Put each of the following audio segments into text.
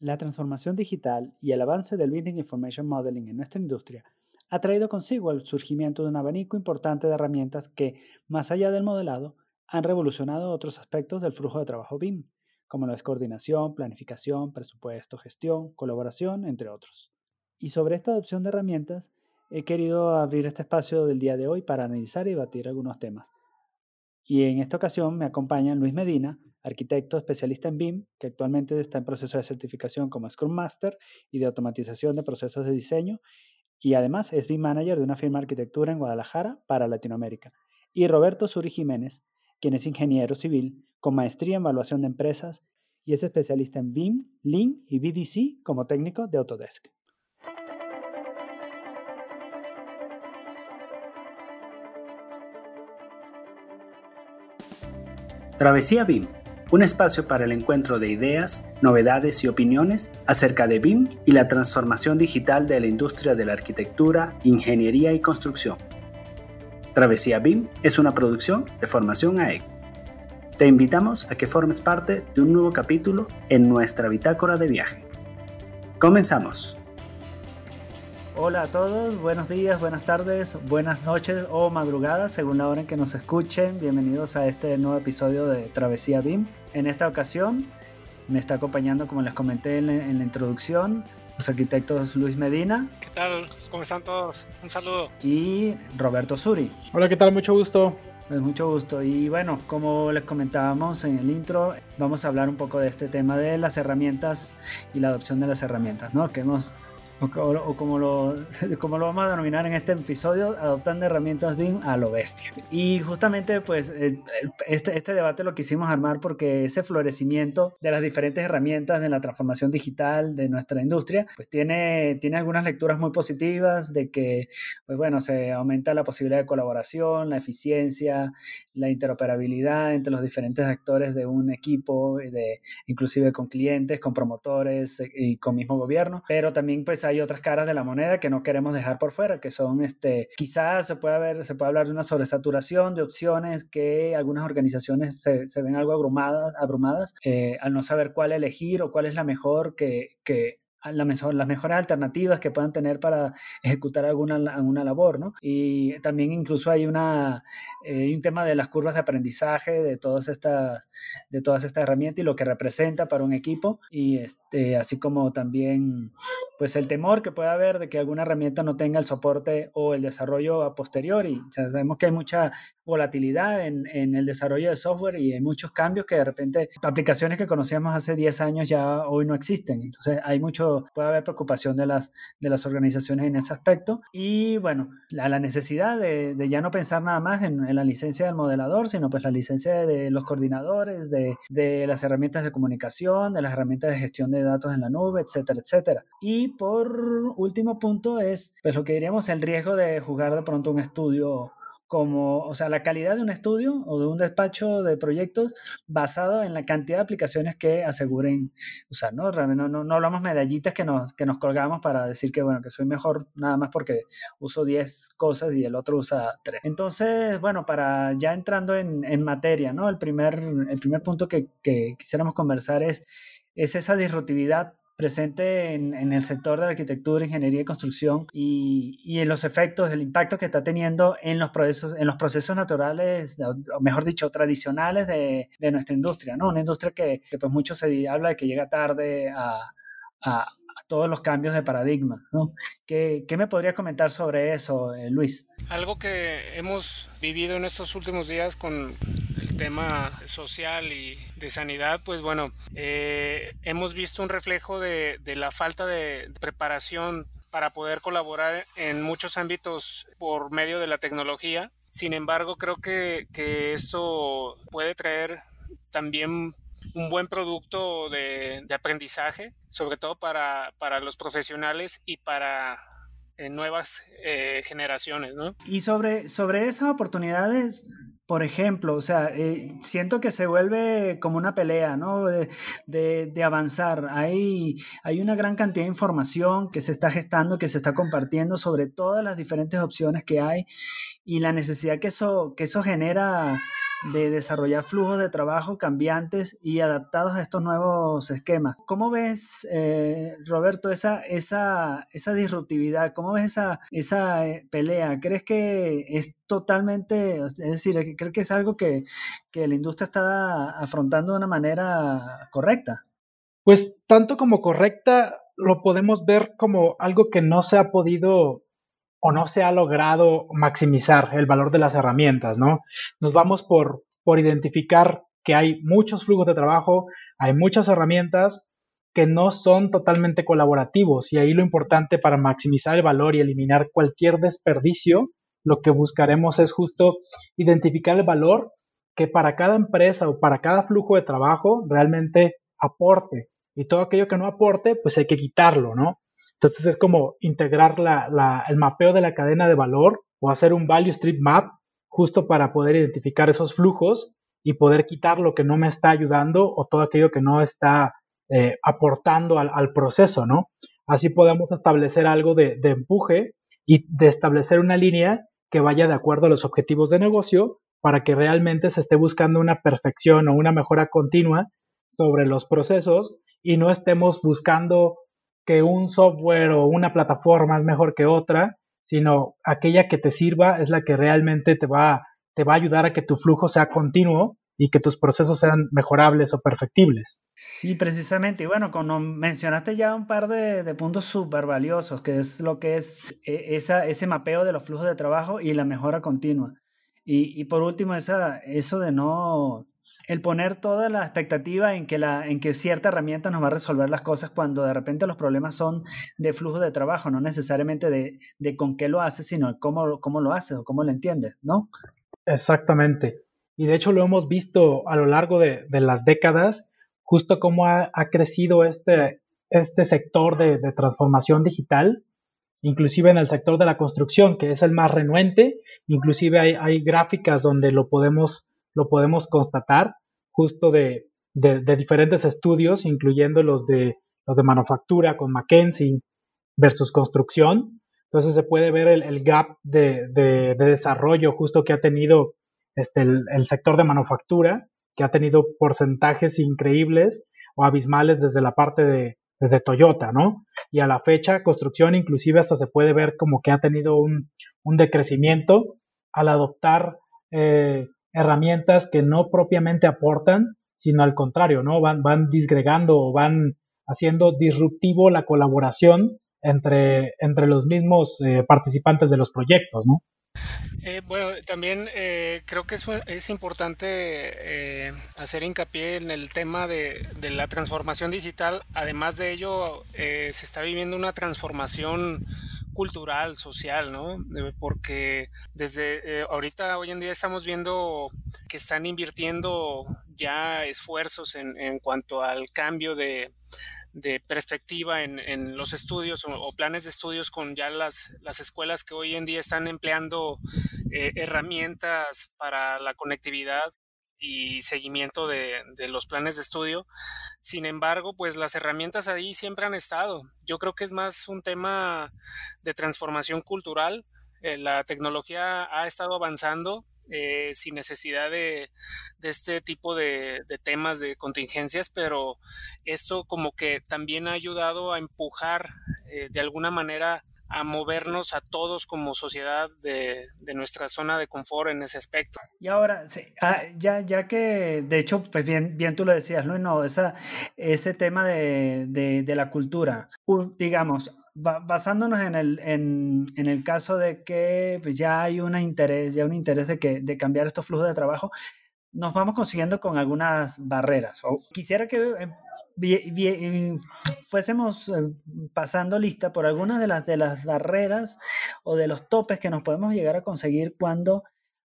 La transformación digital y el avance del Building Information Modeling en nuestra industria ha traído consigo el surgimiento de un abanico importante de herramientas que, más allá del modelado, han revolucionado otros aspectos del flujo de trabajo BIM, como la coordinación, planificación, presupuesto, gestión, colaboración, entre otros. Y sobre esta adopción de herramientas, he querido abrir este espacio del día de hoy para analizar y debatir algunos temas. Y en esta ocasión me acompaña Luis Medina, arquitecto especialista en BIM, que actualmente está en proceso de certificación como Scrum Master y de automatización de procesos de diseño, y además es BIM Manager de una firma de arquitectura en Guadalajara para Latinoamérica. Y Roberto Suri Jiménez, quien es ingeniero civil con maestría en evaluación de empresas y es especialista en BIM, Lean y BDC como técnico de Autodesk. Travesía BIM un espacio para el encuentro de ideas, novedades y opiniones acerca de BIM y la transformación digital de la industria de la arquitectura, ingeniería y construcción. Travesía BIM es una producción de Formación AEC. Te invitamos a que formes parte de un nuevo capítulo en nuestra bitácora de viaje. Comenzamos. Hola a todos, buenos días, buenas tardes, buenas noches o madrugadas, según la hora en que nos escuchen. Bienvenidos a este nuevo episodio de Travesía BIM. En esta ocasión me está acompañando, como les comenté en la, introducción, los arquitectos Luis Medina. ¿Qué tal? ¿Cómo están todos? Un saludo. Y Roberto Suri. Hola, ¿qué tal? Mucho gusto. Pues mucho gusto. Y bueno, como les comentábamos en el intro, vamos a hablar un poco de este tema de las herramientas y la adopción de las herramientas, ¿no? Que hemos o, como, lo, como lo vamos a denominar en este episodio, adoptando herramientas BIM a lo bestia. Y justamente pues eh, este, este debate lo quisimos armar porque ese florecimiento de las diferentes herramientas de la transformación digital de nuestra industria, pues tiene, tiene algunas lecturas muy positivas de que, pues bueno, se aumenta la posibilidad de colaboración, la eficiencia, la interoperabilidad entre los diferentes actores de un equipo, de, inclusive con clientes, con promotores eh, y con mismo gobierno, pero también pues hay otras caras de la moneda que no queremos dejar por fuera, que son, este, quizás se puede, ver, se puede hablar de una sobresaturación de opciones que algunas organizaciones se, ven algo abrumadas, abrumadas eh, al no saber cuál elegir o cuál es la mejor que la mejor, las mejores alternativas que puedan tener para ejecutar alguna, alguna labor, ¿no? Y también incluso hay una, eh, un tema de las curvas de aprendizaje de todas estas, de todas estas herramientas y lo que representa para un equipo y este, así como también pues el temor que pueda haber de que alguna herramienta no tenga el soporte o el desarrollo a posteriori. sabemos que hay mucha volatilidad en, en, el desarrollo de software y hay muchos cambios que de repente aplicaciones que conocíamos hace 10 años ya hoy no existen. Entonces hay mucho, puede haber preocupación de las, de las organizaciones en ese aspecto. Y bueno, la, la necesidad de, de, ya no pensar nada más en, en, la licencia del modelador, sino pues la licencia de los coordinadores, de, de las herramientas de comunicación, de las herramientas de gestión de datos en la nube, etcétera, etcétera. Y por último punto es, pues lo que diríamos, el riesgo de jugar de pronto un estudio como, o sea, la calidad de un estudio o de un despacho de proyectos basado en la cantidad de aplicaciones que aseguren usar, ¿no? No, no, no hablamos medallitas que nos, que nos colgamos para decir que, bueno, que soy mejor nada más porque uso 10 cosas y el otro usa 3. Entonces, bueno, para ya entrando en, en materia, ¿no? El primer, el primer punto que, que quisiéramos conversar es, es esa disruptividad presente en, el sector de la arquitectura, ingeniería y construcción y, y, en los efectos, el impacto que está teniendo en los procesos, en los procesos naturales, o mejor dicho, tradicionales de, de nuestra industria, ¿no? Una industria que, que, pues mucho se habla de que llega tarde a, a, todos los cambios de paradigma. ¿no? ¿Qué, ¿Qué, me podría comentar sobre eso, eh, Luis? Algo que hemos vivido en estos últimos días con tema social y de sanidad, pues bueno, eh, hemos visto un reflejo de, la falta de preparación para poder colaborar en muchos ámbitos por medio de la tecnología. Sin embargo, creo que, que esto puede traer también un buen producto de, de aprendizaje, sobre todo para, para, los profesionales y para eh, nuevas eh, generaciones, ¿no? Y sobre, sobre esas oportunidades, por ejemplo, o sea, eh, siento que se vuelve como una pelea, ¿no? De, de, de, avanzar. Hay, hay una gran cantidad de información que se está gestando, que se está compartiendo sobre todas las diferentes opciones que hay y la necesidad que eso, que eso genera de desarrollar flujos de trabajo cambiantes y adaptados a estos nuevos esquemas. ¿Cómo ves, eh, Roberto, esa, esa, esa disruptividad? ¿Cómo ves esa, esa eh, pelea? ¿Crees que es totalmente, es decir, crees que es algo que, que la industria está afrontando de una manera correcta? Pues tanto como correcta, lo podemos ver como algo que no se ha podido o no se ha logrado maximizar el valor de las herramientas, ¿no? Nos vamos por, por identificar que hay muchos flujos de trabajo, hay muchas herramientas que no son totalmente colaborativos y ahí lo importante para maximizar el valor y eliminar cualquier desperdicio, lo que buscaremos es justo identificar el valor que para cada empresa o para cada flujo de trabajo realmente aporte y todo aquello que no aporte, pues hay que quitarlo, ¿no? Entonces es como integrar el mapeo de la cadena de valor o hacer un value stream map justo para poder identificar esos flujos y poder quitar lo que no me está ayudando o todo aquello que no está eh, aportando al, proceso, ¿no? Así podemos establecer algo de empuje y de establecer una línea que vaya de acuerdo a los objetivos de negocio para que realmente se esté buscando una perfección o una mejora continua sobre los procesos y no estemos buscando que un software o una plataforma es mejor que otra, sino aquella que te sirva es la que realmente te va, te va a ayudar a que tu flujo sea continuo y que tus procesos sean mejorables o perfectibles. Sí, precisamente. Y bueno, como mencionaste ya un par de, puntos súper valiosos, que es lo que es e, ese mapeo de los flujos de trabajo y la mejora continua. Y, y por último, esa, eso de no el poner toda la expectativa en que, la, en que cierta herramienta nos va a resolver las cosas cuando de repente los problemas son de flujo de trabajo, no necesariamente de, de con qué lo haces, sino cómo, cómo lo haces o cómo lo entiendes, ¿no? Exactamente. Y de hecho lo hemos visto a lo largo de, de las décadas, justo cómo ha, ha crecido este, este sector de, de, transformación digital, inclusive en el sector de la construcción, que es el más renuente, inclusive hay, hay gráficas donde lo podemos lo podemos constatar justo de, diferentes estudios, incluyendo los de, los de manufactura con McKinsey versus construcción. Entonces se puede ver el, gap de, desarrollo justo que ha tenido este, el, sector de manufactura, que ha tenido porcentajes increíbles o abismales desde la parte de desde Toyota, ¿no? Y a la fecha, construcción inclusive hasta se puede ver como que ha tenido un, decrecimiento al adoptar eh, herramientas que no propiamente aportan, sino al contrario, ¿no? Van, van disgregando o van haciendo disruptivo la colaboración entre, entre los mismos eh, participantes de los proyectos, ¿no? Eh, bueno, también eh, creo que es, es importante hacer hincapié en el tema de, de, la transformación digital. Además de ello, se está viviendo una transformación cultural, social, ¿no? Porque desde eh, ahorita, hoy en día estamos viendo que están invirtiendo ya esfuerzos en, en cuanto al cambio de, de perspectiva en, en, los estudios o, planes de estudios con ya las, las escuelas que hoy en día están empleando eh, herramientas para la conectividad y seguimiento de, los planes de estudio. Sin embargo, pues las herramientas ahí siempre han estado. Yo creo que es más un tema de transformación cultural. Eh, la tecnología ha estado avanzando eh, sin necesidad de, este tipo de, temas de contingencias, pero esto como que también ha ayudado a empujar eh, de alguna manera a movernos a todos como sociedad de, nuestra zona de confort en ese aspecto. Y ahora, ah, ya, ya que de hecho, pues bien, bien tú lo decías, ¿no? no esa, ese tema de, de la cultura, digamos, basándonos en el, en, en el caso de que pues, ya hay un interés, ya un interés de, que, de cambiar estos flujos de trabajo, nos vamos consiguiendo con algunas barreras. Quisiera que eh, fuésemos eh, pasando lista por algunas de las, de las barreras o de los topes que nos podemos llegar a conseguir cuando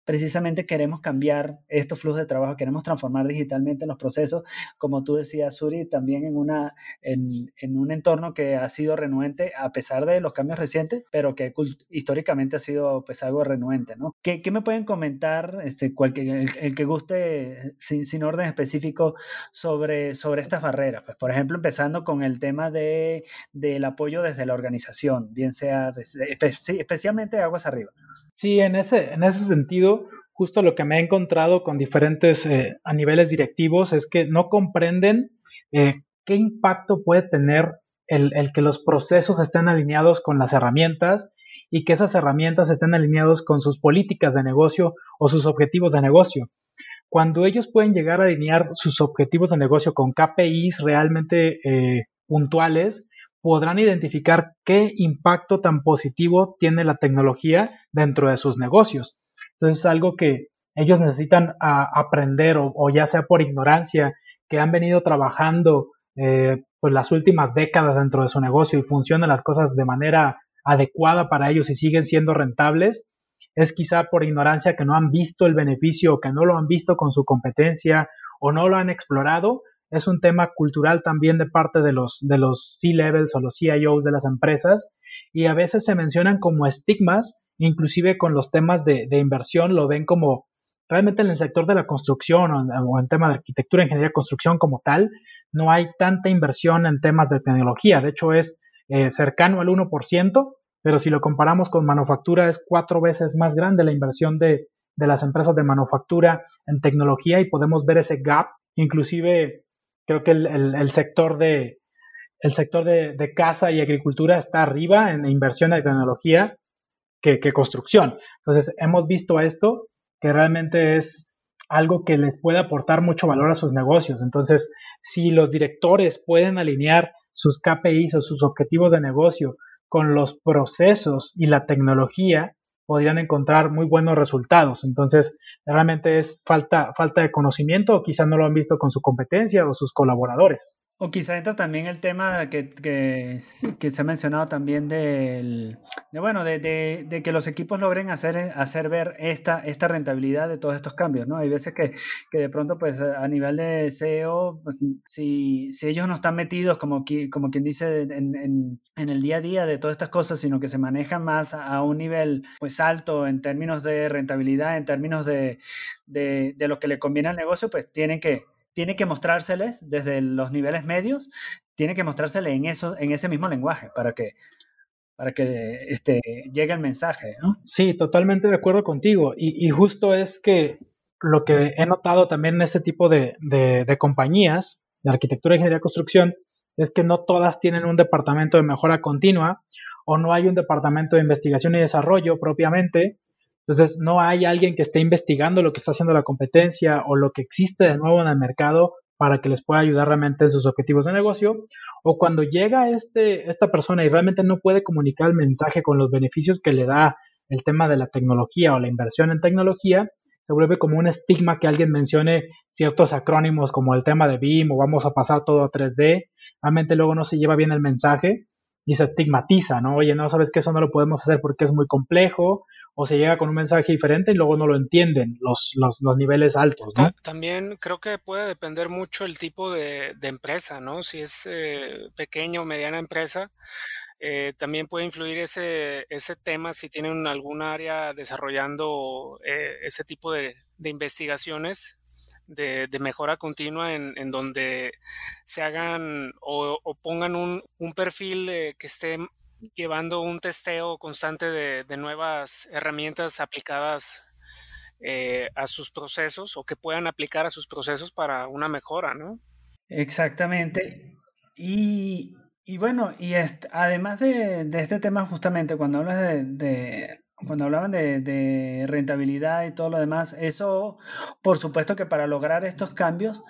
precisamente queremos cambiar estos flujos de trabajo, queremos transformar digitalmente los procesos, como tú decías, Suri, también en, una, en, en un entorno que ha sido renuente a pesar de los cambios recientes, pero que históricamente ha sido pues algo renuente, ¿no? ¿Qué, qué me pueden comentar, este, cualquier, el, que guste, sin, sin, orden específico, sobre, sobre estas barreras? Pues, por ejemplo, empezando con el tema de, del apoyo desde la organización, bien sea, especialmente aguas arriba. Sí, en ese, en ese sentido, justo lo que me he encontrado con diferentes eh, a niveles directivos es que no comprenden eh, qué impacto puede tener el, que los procesos estén alineados con las herramientas y que esas herramientas estén alineados con sus políticas de negocio o sus objetivos de negocio. Cuando ellos pueden llegar a alinear sus objetivos de negocio con KPIs realmente eh, puntuales, podrán identificar qué impacto tan positivo tiene la tecnología dentro de sus negocios. Entonces es algo que ellos necesitan aprender o, ya sea por ignorancia, que han venido trabajando eh, pues las últimas décadas dentro de su negocio y funcionan las cosas de manera adecuada para ellos y siguen siendo rentables, es quizá por ignorancia que no han visto el beneficio o que no lo han visto con su competencia o no lo han explorado. Es un tema cultural también de parte de los, de los C-levels o los CIOs de las empresas y a veces se mencionan como estigmas, inclusive con los temas de, inversión lo ven como realmente en el sector de la construcción o en, tema de arquitectura, ingeniería, construcción como tal, no hay tanta inversión en temas de tecnología. De hecho, es eh, cercano al 1%, pero si lo comparamos con manufactura, es cuatro veces más grande la inversión de, las empresas de manufactura en tecnología y podemos ver ese gap. Inclusive, creo que el sector de, el sector de, casa y agricultura está arriba en inversión de tecnología que, construcción. Entonces, hemos visto esto que realmente es algo que les puede aportar mucho valor a sus negocios. Entonces, si los directores pueden alinear sus KPIs o sus objetivos de negocio con los procesos y la tecnología, podrían encontrar muy buenos resultados. Entonces, realmente es falta, falta de conocimiento o quizás no lo han visto con su competencia o sus colaboradores. O quizá entra también el tema que, que, se ha mencionado también del, de, bueno, de, de, que los equipos logren hacer, hacer ver esta, esta rentabilidad de todos estos cambios, ¿no? Hay veces que, que de pronto, pues a nivel de CEO, pues, si, si, ellos no están metidos, como, como quien dice, en, en, en, el día a día de todas estas cosas, sino que se manejan más a un nivel, pues alto en términos de rentabilidad, en términos de, de, de lo que le conviene al negocio, pues tienen que tiene que mostrárseles desde los niveles medios, tiene que mostrárseles en, eso, en ese mismo lenguaje para que, para que este, llegue el mensaje. ¿no? Sí, totalmente de acuerdo contigo. Y, justo es que lo que he notado también en este tipo de, de, compañías de arquitectura, ingeniería construcción es que no todas tienen un departamento de mejora continua o no hay un departamento de investigación y desarrollo propiamente entonces, no hay alguien que esté investigando lo que está haciendo la competencia o lo que existe de nuevo en el mercado para que les pueda ayudar realmente en sus objetivos de negocio. O cuando llega este, esta persona y realmente no puede comunicar el mensaje con los beneficios que le da el tema de la tecnología o la inversión en tecnología, se vuelve como un estigma que alguien mencione ciertos acrónimos como el tema de BIM o vamos a pasar todo a 3D. Realmente luego no se lleva bien el mensaje y se estigmatiza, ¿no? Oye, no sabes que eso no lo podemos hacer porque es muy complejo o se llega con un mensaje diferente y luego no lo entienden los, los, niveles altos, ¿no? También creo que puede depender mucho el tipo de, empresa, ¿no? Si es eh, pequeña o mediana empresa, eh, también puede influir ese, ese tema si tienen algún área desarrollando eh, ese tipo de, investigaciones de, mejora continua en, donde se hagan o, pongan un, perfil que esté llevando un testeo constante de, nuevas herramientas aplicadas eh, a sus procesos o que puedan aplicar a sus procesos para una mejora, ¿no? Exactamente. Y, bueno, y además de, este tema, justamente cuando hablas de, cuando hablaban de, rentabilidad y todo lo demás, eso, por supuesto que para lograr estos cambios,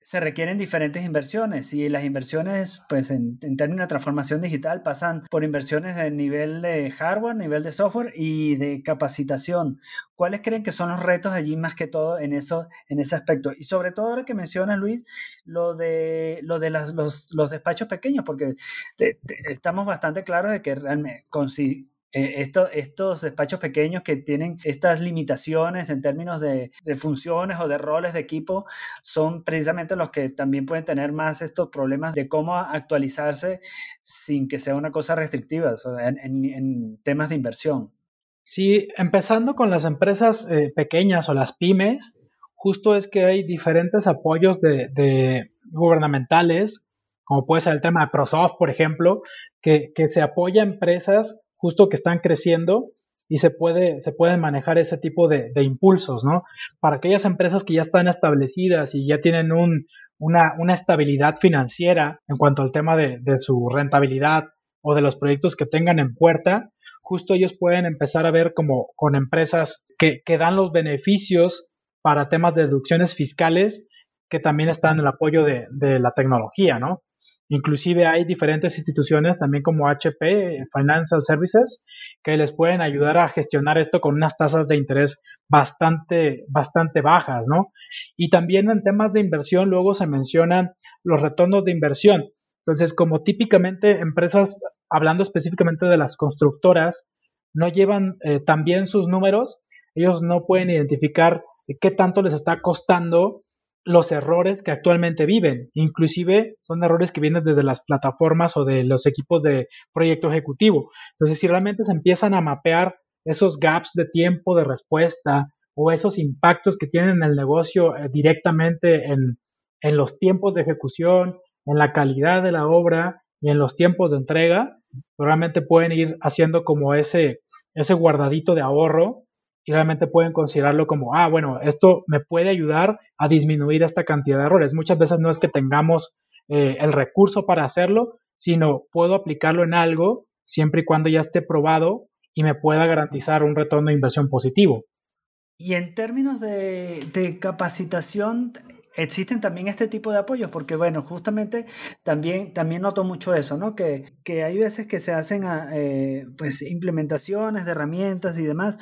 se requieren diferentes inversiones y las inversiones, pues en, términos de transformación digital, pasan por inversiones de nivel de hardware, nivel de software y de capacitación. ¿Cuáles creen que son los retos allí más que todo en, eso, en ese aspecto? Y sobre todo ahora que mencionas, Luis, lo de, lo de los, los, despachos pequeños, porque estamos bastante claros de que realmente... Con, eh, estos despachos pequeños que tienen estas limitaciones en términos de, funciones o de roles de equipo son precisamente los que también pueden tener más estos problemas de cómo actualizarse sin que sea una cosa restrictiva en, temas de inversión. Sí, empezando con las empresas eh, pequeñas o las pymes, justo es que hay diferentes apoyos de, gubernamentales, como puede ser el tema de ProSoft, por ejemplo, que, que se apoya a empresas justo que están creciendo y se puede, se pueden manejar ese tipo de, impulsos, ¿no? Para aquellas empresas que ya están establecidas y ya tienen un, una, una, estabilidad financiera en cuanto al tema de, de, su rentabilidad o de los proyectos que tengan en puerta, justo ellos pueden empezar a ver como con empresas que, que dan los beneficios para temas de deducciones fiscales que también están en el apoyo de, de la tecnología, ¿no? Inclusive hay diferentes instituciones, también como HP, Financial Services, que les pueden ayudar a gestionar esto con unas tasas de interés bastante, bastante bajas, ¿no? Y también en temas de inversión, luego se mencionan los retornos de inversión. Entonces, como típicamente empresas, hablando específicamente de las constructoras, no llevan eh, también sus números, ellos no pueden identificar qué tanto les está costando los errores que actualmente viven. Inclusive son errores que vienen desde las plataformas o de los equipos de proyecto ejecutivo. Entonces, si realmente se empiezan a mapear esos gaps de tiempo de respuesta o esos impactos que tienen en el negocio eh, directamente en, en los tiempos de ejecución, en la calidad de la obra y en los tiempos de entrega, realmente pueden ir haciendo como ese, ese guardadito de ahorro y realmente pueden considerarlo como, ah, bueno, esto me puede ayudar a disminuir esta cantidad de errores. Muchas veces no es que tengamos eh, el recurso para hacerlo, sino puedo aplicarlo en algo siempre y cuando ya esté probado y me pueda garantizar un retorno de inversión positivo. Y en términos de, de capacitación, existen también este tipo de apoyos, porque bueno, justamente también, también noto mucho eso, ¿no? Que, que hay veces que se hacen eh, pues implementaciones de herramientas y demás,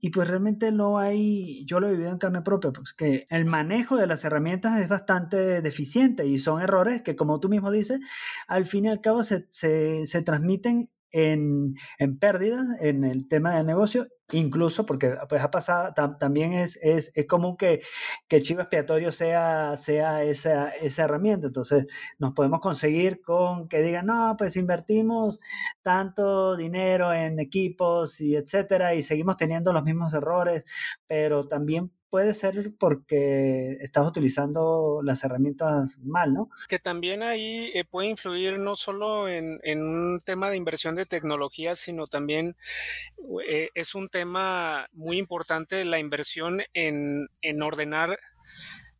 y pues realmente no hay, yo lo he vivido en carne propia, pues que el manejo de las herramientas es bastante deficiente y son errores que, como tú mismo dices, al fin y al cabo se, se, se transmiten en, en pérdidas en el tema del negocio, incluso porque pues ha pasado, también es, es, es, común que, que el chivo expiatorio sea, sea esa, esa herramienta. Entonces nos podemos conseguir con que digan, no, pues invertimos tanto dinero en equipos y etcétera y seguimos teniendo los mismos errores, pero también puede ser porque estás utilizando las herramientas mal, ¿no? Que también ahí eh, puede influir no solo en, un tema de inversión de tecnología, sino también eh, es un tema muy importante la inversión en, en ordenar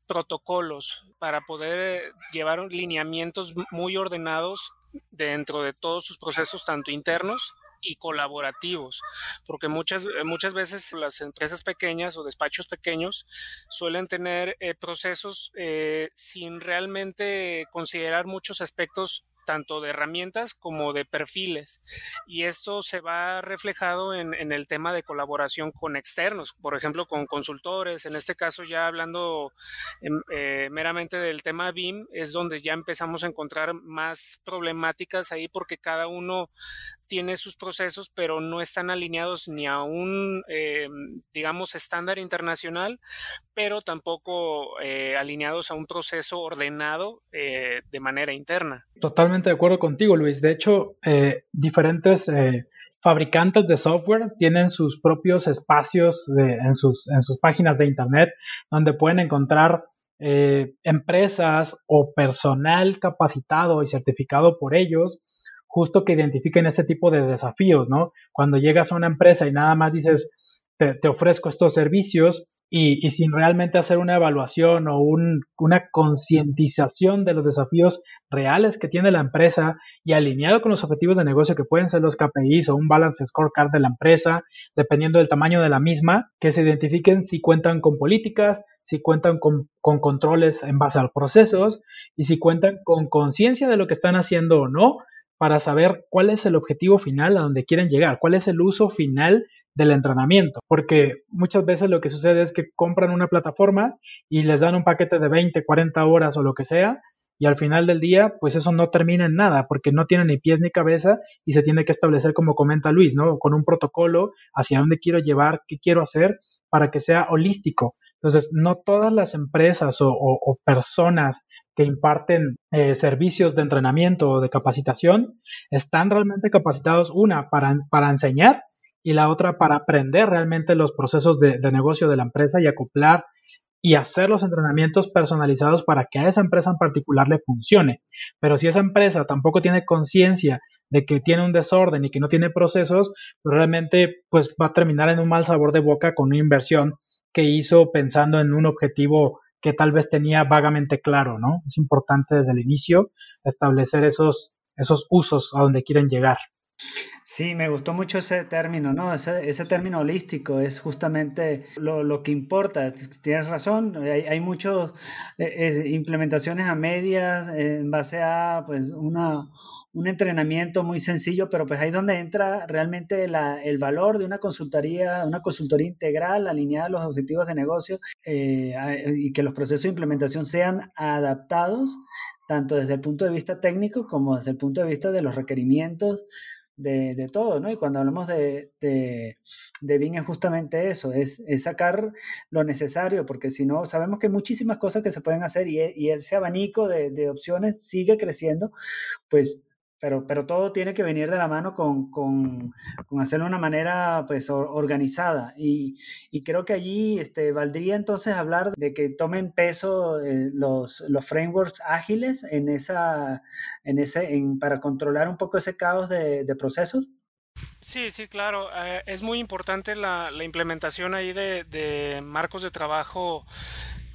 protocolos para poder llevar lineamientos muy ordenados dentro de todos sus procesos, tanto internos y colaborativos, porque muchas, muchas veces las empresas pequeñas o despachos pequeños suelen tener eh, procesos eh, sin realmente considerar muchos aspectos tanto de herramientas como de perfiles. Y esto se va reflejado en, el tema de colaboración con externos, por ejemplo, con consultores. En este caso, ya hablando em, eh, meramente del tema BIM, es donde ya empezamos a encontrar más problemáticas ahí porque cada uno tiene sus procesos, pero no están alineados ni a un, eh, digamos, estándar internacional, pero tampoco eh, alineados a un proceso ordenado eh, de manera interna. Totalmente de acuerdo contigo, Luis. De hecho, diferentes fabricantes de software tienen sus propios espacios en, sus, en sus páginas de Internet donde pueden encontrar empresas o personal capacitado y certificado por ellos justo que identifiquen este tipo de desafíos, ¿no? Cuando llegas a una empresa y nada más dices, te, ofrezco estos servicios y, sin realmente hacer una evaluación o una concientización de los desafíos reales que tiene la empresa y alineado con los objetivos de negocio que pueden ser los KPIs o un balance scorecard de la empresa, dependiendo del tamaño de la misma, que se identifiquen si cuentan con políticas, si cuentan con, con controles en base a procesos y si cuentan con conciencia de lo que están haciendo o no para saber cuál es el objetivo final a donde quieren llegar, cuál es el uso final del entrenamiento, porque muchas veces lo que sucede es que compran una plataforma y les dan un paquete de 20, 40 horas o lo que sea, y al final del día, pues eso no termina en nada, porque no tiene ni pies ni cabeza y se tiene que establecer, como comenta Luis, ¿no? Con un protocolo hacia dónde quiero llevar, qué quiero hacer para que sea holístico. Entonces, no todas las empresas o, personas que imparten eh, servicios de entrenamiento o de capacitación están realmente capacitados, una, para, para enseñar y la otra para aprender realmente los procesos de, negocio de la empresa y acoplar y hacer los entrenamientos personalizados para que a esa empresa en particular le funcione. Pero si esa empresa tampoco tiene conciencia de que tiene un desorden y que no tiene procesos, pues realmente pues va a terminar en un mal sabor de boca con una inversión que hizo pensando en un objetivo que tal vez tenía vagamente claro, ¿no? Es importante desde el inicio establecer esos, esos usos a donde quieren llegar. Sí, me gustó mucho ese término, ¿no? Ese, término holístico es justamente lo, lo, que importa. Tienes razón, hay, hay muchas eh, implementaciones a medias en base a pues una, un entrenamiento muy sencillo, pero pues ahí es donde entra realmente la, el valor de una consultoría, una consultoría integral alineada a los objetivos de negocio eh, y que los procesos de implementación sean adaptados tanto desde el punto de vista técnico como desde el punto de vista de los requerimientos de, todo, ¿no? Y cuando hablamos de, de, BIM es justamente eso, es, sacar lo necesario, porque si no, sabemos que hay muchísimas cosas que se pueden hacer y, y ese abanico de, de, opciones sigue creciendo, pues pero, pero todo tiene que venir de la mano con, con, con hacerlo de una manera pues, organizada. Y, y, creo que allí este, valdría entonces hablar de que tomen peso eh, los, los, frameworks ágiles en esa, en ese, en, para controlar un poco ese caos de, de procesos. Sí, sí, claro. Eh, es muy importante la, la implementación ahí de, de marcos de trabajo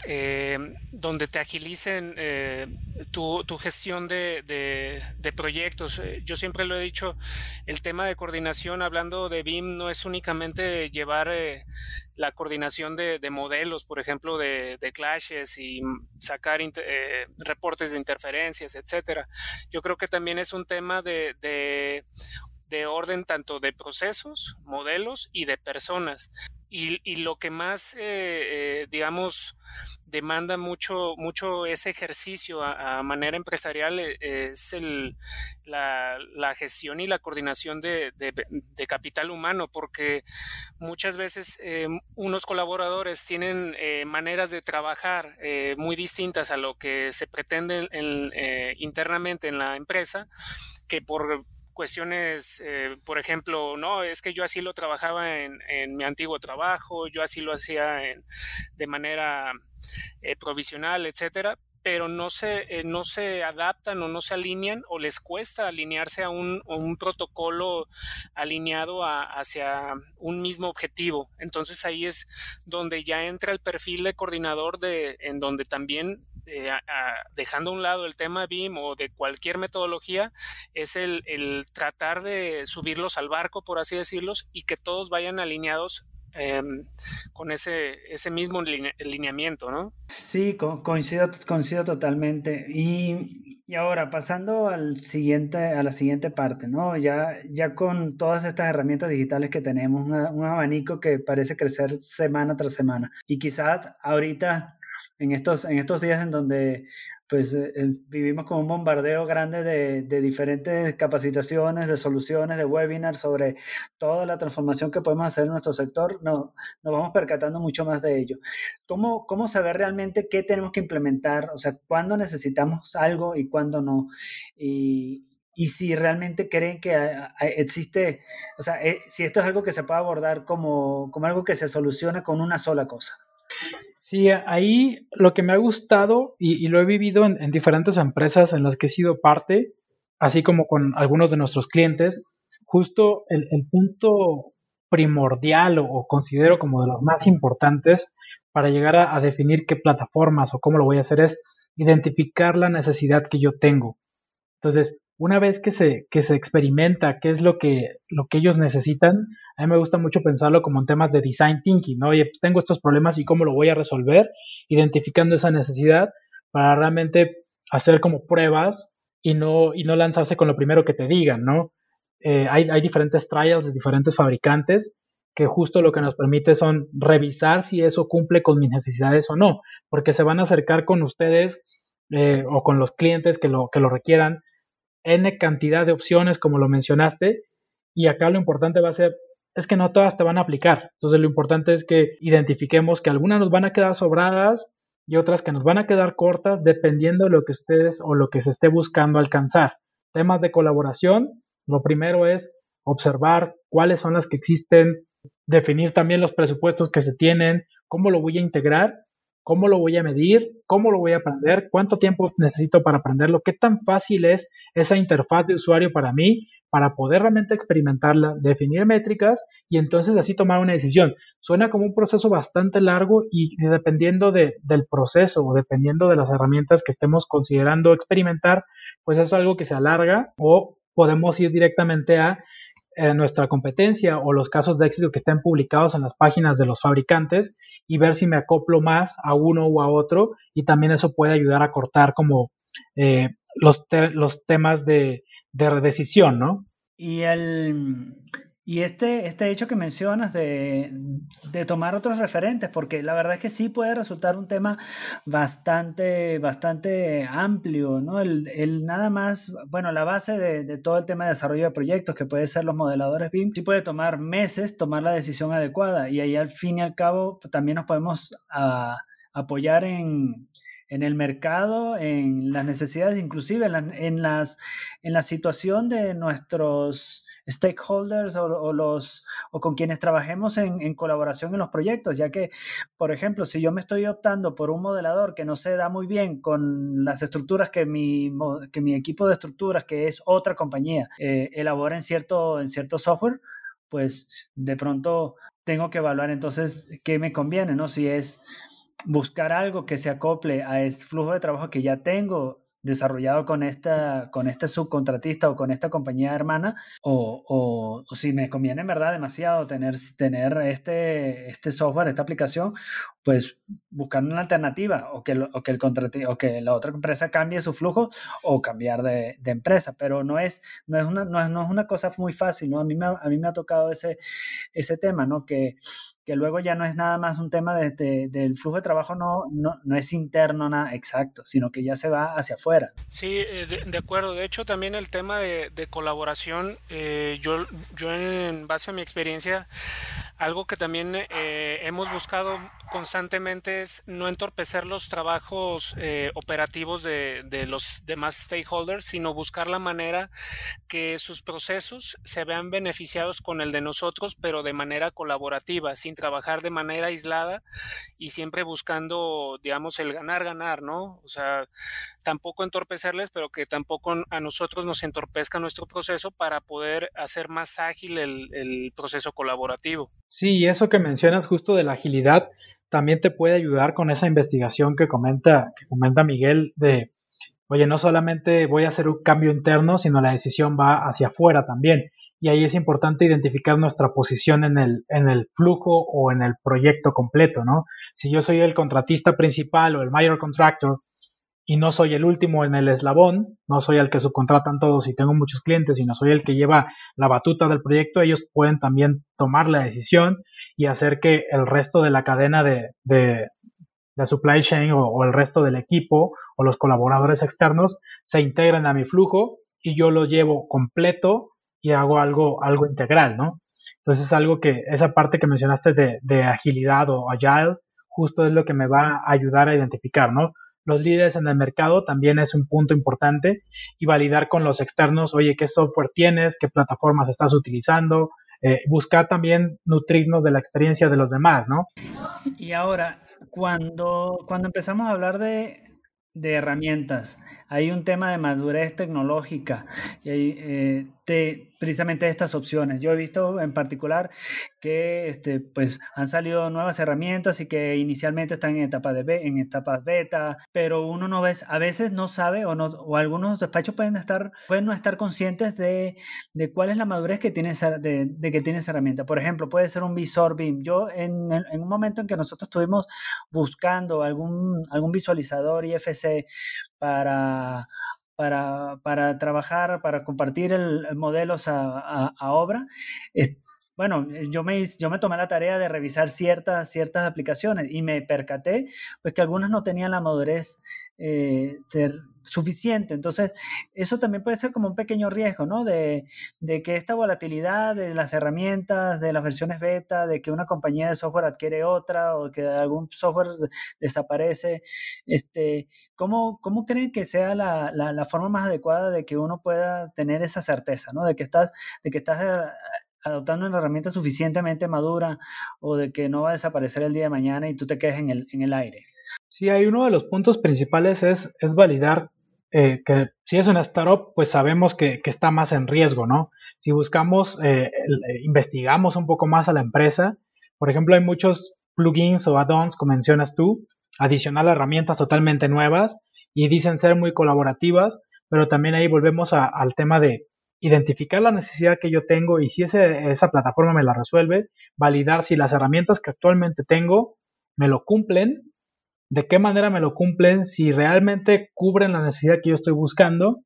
eh, donde te agilicen eh, tu, gestión de, proyectos. Eh, yo siempre lo he dicho, el tema de coordinación, hablando de BIM, no es únicamente llevar la coordinación de, modelos, por ejemplo, de, clashes y sacar reportes de interferencias, etcétera. Yo creo que también es un tema de de orden tanto de procesos, modelos y de personas. Y, lo que más, eh, eh, digamos, demanda mucho, mucho ese ejercicio a, manera empresarial eh, es el, la, gestión y la coordinación de, capital humano, porque muchas veces unos colaboradores tienen maneras de trabajar muy distintas a lo que se pretende internamente en la empresa, que por cuestiones, eh, por ejemplo, no, es que yo así lo trabajaba en, mi antiguo trabajo, yo así lo hacía de manera eh, provisional, etcétera, pero no se, eh, no se adaptan o no se alinean o les cuesta alinearse a un, protocolo alineado hacia un mismo objetivo. Entonces ahí es donde ya entra el perfil de coordinador de, en donde también dejando a un lado el tema BIM o de cualquier metodología, es el, el, tratar de subirlos al barco, por así decirlos, y que todos vayan alineados Em, con ese, ese mismo lineamiento, ¿no? Sí, coincido, coincido totalmente. Y, y, ahora, pasando al siguiente, a la siguiente parte, ¿no? Ya, ya con todas estas herramientas digitales que tenemos, un abanico que parece crecer semana tras semana. Y quizás ahorita, en estos, en estos días en donde pues eh, vivimos con un bombardeo grande de, de, diferentes capacitaciones, de soluciones, de webinars sobre toda la transformación que podemos hacer en nuestro sector, no, nos vamos percatando mucho más de ello. ¿Cómo, ¿Cómo saber realmente qué tenemos que implementar? O sea, cuándo necesitamos algo y cuándo no. Y, y si realmente creen que existe, o sea, eh, si esto es algo que se puede abordar como, como algo que se soluciona con una sola cosa. Sí, ahí lo que me ha gustado y, lo he vivido en, diferentes empresas en las que he sido parte, así como con algunos de nuestros clientes, justo el, punto primordial o, considero como de los más importantes para llegar a, definir qué plataformas o cómo lo voy a hacer es identificar la necesidad que yo tengo. Entonces, una vez que se, que se experimenta qué es lo que, lo que ellos necesitan, a mí me gusta mucho pensarlo como en temas de design thinking, ¿no? Oye, pues tengo estos problemas y cómo lo voy a resolver, identificando esa necesidad para realmente hacer como pruebas y no, y no lanzarse con lo primero que te digan, ¿no? Eh, hay, hay diferentes trials de diferentes fabricantes que justo lo que nos permite son revisar si eso cumple con mis necesidades o no, porque se van a acercar con ustedes eh, o con los clientes que lo, que lo requieran N cantidad de opciones, como lo mencionaste, y acá lo importante va a ser, es que no todas te van a aplicar. Entonces lo importante es que identifiquemos que algunas nos van a quedar sobradas y otras que nos van a quedar cortas dependiendo de lo que ustedes o lo que se esté buscando alcanzar. Temas de colaboración, lo primero es observar cuáles son las que existen, definir también los presupuestos que se tienen, cómo lo voy a integrar cómo lo voy a medir, cómo lo voy a aprender, cuánto tiempo necesito para aprenderlo, qué tan fácil es esa interfaz de usuario para mí, para poder realmente experimentarla, definir métricas y entonces así tomar una decisión. Suena como un proceso bastante largo y dependiendo del proceso o dependiendo de las herramientas que estemos considerando experimentar, pues es algo que se alarga o podemos ir directamente a eh, nuestra competencia o los casos de éxito que estén publicados en las páginas de los fabricantes y ver si me acoplo más a uno o a otro y también eso puede ayudar a cortar como eh, los, los temas de, de decisión, ¿no? Y el, y este, este hecho que mencionas de, de, tomar otros referentes, porque la verdad es que sí puede resultar un tema bastante, bastante amplio, ¿no? El, el nada más, bueno, la base de, de, todo el tema de desarrollo de proyectos, que puede ser los modeladores BIM, sí puede tomar meses tomar la decisión adecuada y ahí al fin y al cabo también nos podemos a, apoyar en, en el mercado, en las necesidades, inclusive en la, en las, en la situación de nuestros stakeholders o, los, o con quienes trabajemos en, colaboración en los proyectos, ya que, por ejemplo, si yo me estoy optando por un modelador que no se da muy bien con las estructuras que mi, que mi equipo de estructuras, que es otra compañía, eh, elabora en cierto, en cierto software, pues de pronto tengo que evaluar entonces qué me conviene, ¿no? Si es buscar algo que se acople a ese flujo de trabajo que ya tengo desarrollado con, esta, con este subcontratista o con esta compañía hermana, o, o, si me conviene en verdad demasiado tener, tener este, este software, esta aplicación, pues buscar una alternativa o que, o que, el o que la otra empresa cambie su flujo o cambiar de, de empresa, pero no es, no, es una, no, es, no es una cosa muy fácil, ¿no? A mí me, a mí me ha tocado ese, ese tema, ¿no? Que, que luego ya no es nada más un tema de, del flujo de trabajo, no, no, no, es interno nada exacto, sino que ya se va hacia afuera. Sí, eh, de, acuerdo. De hecho, también el tema de, de colaboración, eh, yo, yo en base a mi experiencia, algo que también eh, hemos buscado constantemente es no entorpecer los trabajos eh, operativos de, de, los demás stakeholders, sino buscar la manera que sus procesos se vean beneficiados con el de nosotros, pero de manera colaborativa, sin trabajar de manera aislada y siempre buscando, digamos, el ganar-ganar, ¿no? O sea, tampoco entorpecerles, pero que tampoco a nosotros nos entorpezca nuestro proceso para poder hacer más ágil el, el proceso colaborativo. Sí, eso que mencionas justo de la agilidad también te puede ayudar con esa investigación que comenta, que comenta Miguel de, oye, no solamente voy a hacer un cambio interno, sino la decisión va hacia afuera también. Y ahí es importante identificar nuestra posición en el, en el flujo o en el proyecto completo, ¿no? Si yo soy el contratista principal o el mayor contractor y no soy el último en el eslabón, no soy el que subcontratan todos y tengo muchos clientes, sino soy el que lleva la batuta del proyecto, ellos pueden también tomar la decisión y hacer que el resto de la cadena de, de, supply chain o, el resto del equipo o los colaboradores externos se integren a mi flujo y yo lo llevo completo y hago algo, algo integral, ¿no? Entonces es algo que, esa parte que mencionaste de, de agilidad o agile, justo es lo que me va a ayudar a identificar, ¿no? Los líderes en el mercado también es un punto importante y validar con los externos, oye, ¿qué software tienes? ¿Qué plataformas estás utilizando? Eh, buscar también nutrirnos de la experiencia de los demás, ¿no? Y ahora, cuando, cuando empezamos a hablar de, de herramientas, hay un tema de madurez tecnológica y eh, de precisamente estas opciones. Yo he visto en particular que este, pues, han salido nuevas herramientas y que inicialmente están en etapas de en etapas beta, pero uno no ve, a veces no sabe o, no, o algunos despachos pueden, estar, pueden no estar conscientes de, de cuál es la madurez que tiene de, que tiene esa herramienta. Por ejemplo, puede ser un visor BIM. Yo en, en un momento en que nosotros estuvimos buscando algún, algún visualizador IFC para, para, para trabajar, para compartir el, modelos a, a, obra. Bueno, yo me, yo me tomé la tarea de revisar ciertas, ciertas aplicaciones y me percaté pues, que algunas no tenían la madurez eh, suficiente. Entonces, eso también puede ser como un pequeño riesgo, ¿no? De, de, que esta volatilidad de las herramientas, de las versiones beta, de que una compañía de software adquiere otra o que algún software desaparece, este, ¿cómo, cómo creen que sea la, la, forma más adecuada de que uno pueda tener esa certeza, ¿no? De que estás, de que estás adoptando una herramienta suficientemente madura o de que no va a desaparecer el día de mañana y tú te quedes en el, en el aire. Sí, hay uno de los puntos principales es, es validar eh, que si es una startup, pues sabemos que, está más en riesgo, ¿no? Si buscamos, eh, investigamos un poco más a la empresa, por ejemplo, hay muchos plugins o add-ons, como mencionas tú, adicional a herramientas totalmente nuevas y dicen ser muy colaborativas, pero también ahí volvemos al tema de identificar la necesidad que yo tengo y si esa plataforma me la resuelve, validar si las herramientas que actualmente tengo me lo cumplen, de qué manera me lo cumplen, si realmente cubren la necesidad que yo estoy buscando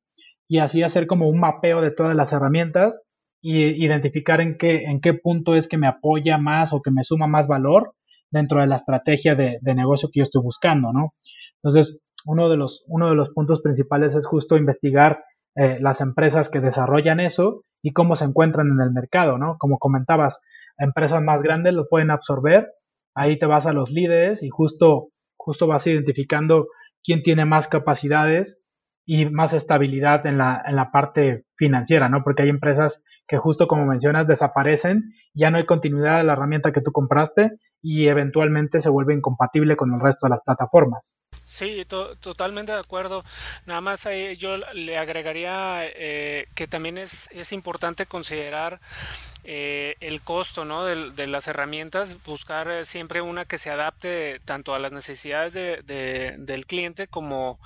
y así hacer como un mapeo de todas las herramientas y identificar en qué, en qué punto es que me apoya más o que me suma más valor dentro de la estrategia de, negocio que yo estoy buscando, ¿no? Entonces, uno de los, uno de los puntos principales es justo investigar eh, las empresas que desarrollan eso y cómo se encuentran en el mercado, ¿no? Como comentabas, empresas más grandes lo pueden absorber, ahí te vas a los líderes y justo, justo vas identificando quién tiene más capacidades y más estabilidad en la, en la parte financiera, ¿no? Porque hay empresas que justo como mencionas desaparecen, ya no hay continuidad de la herramienta que tú compraste y eventualmente se vuelve incompatible con el resto de las plataformas. Sí, totalmente de acuerdo. Nada más ahí yo le agregaría eh, que también es, es importante considerar eh, el costo ¿no? de, las herramientas, buscar eh, siempre una que se adapte tanto a las necesidades de, de, del cliente como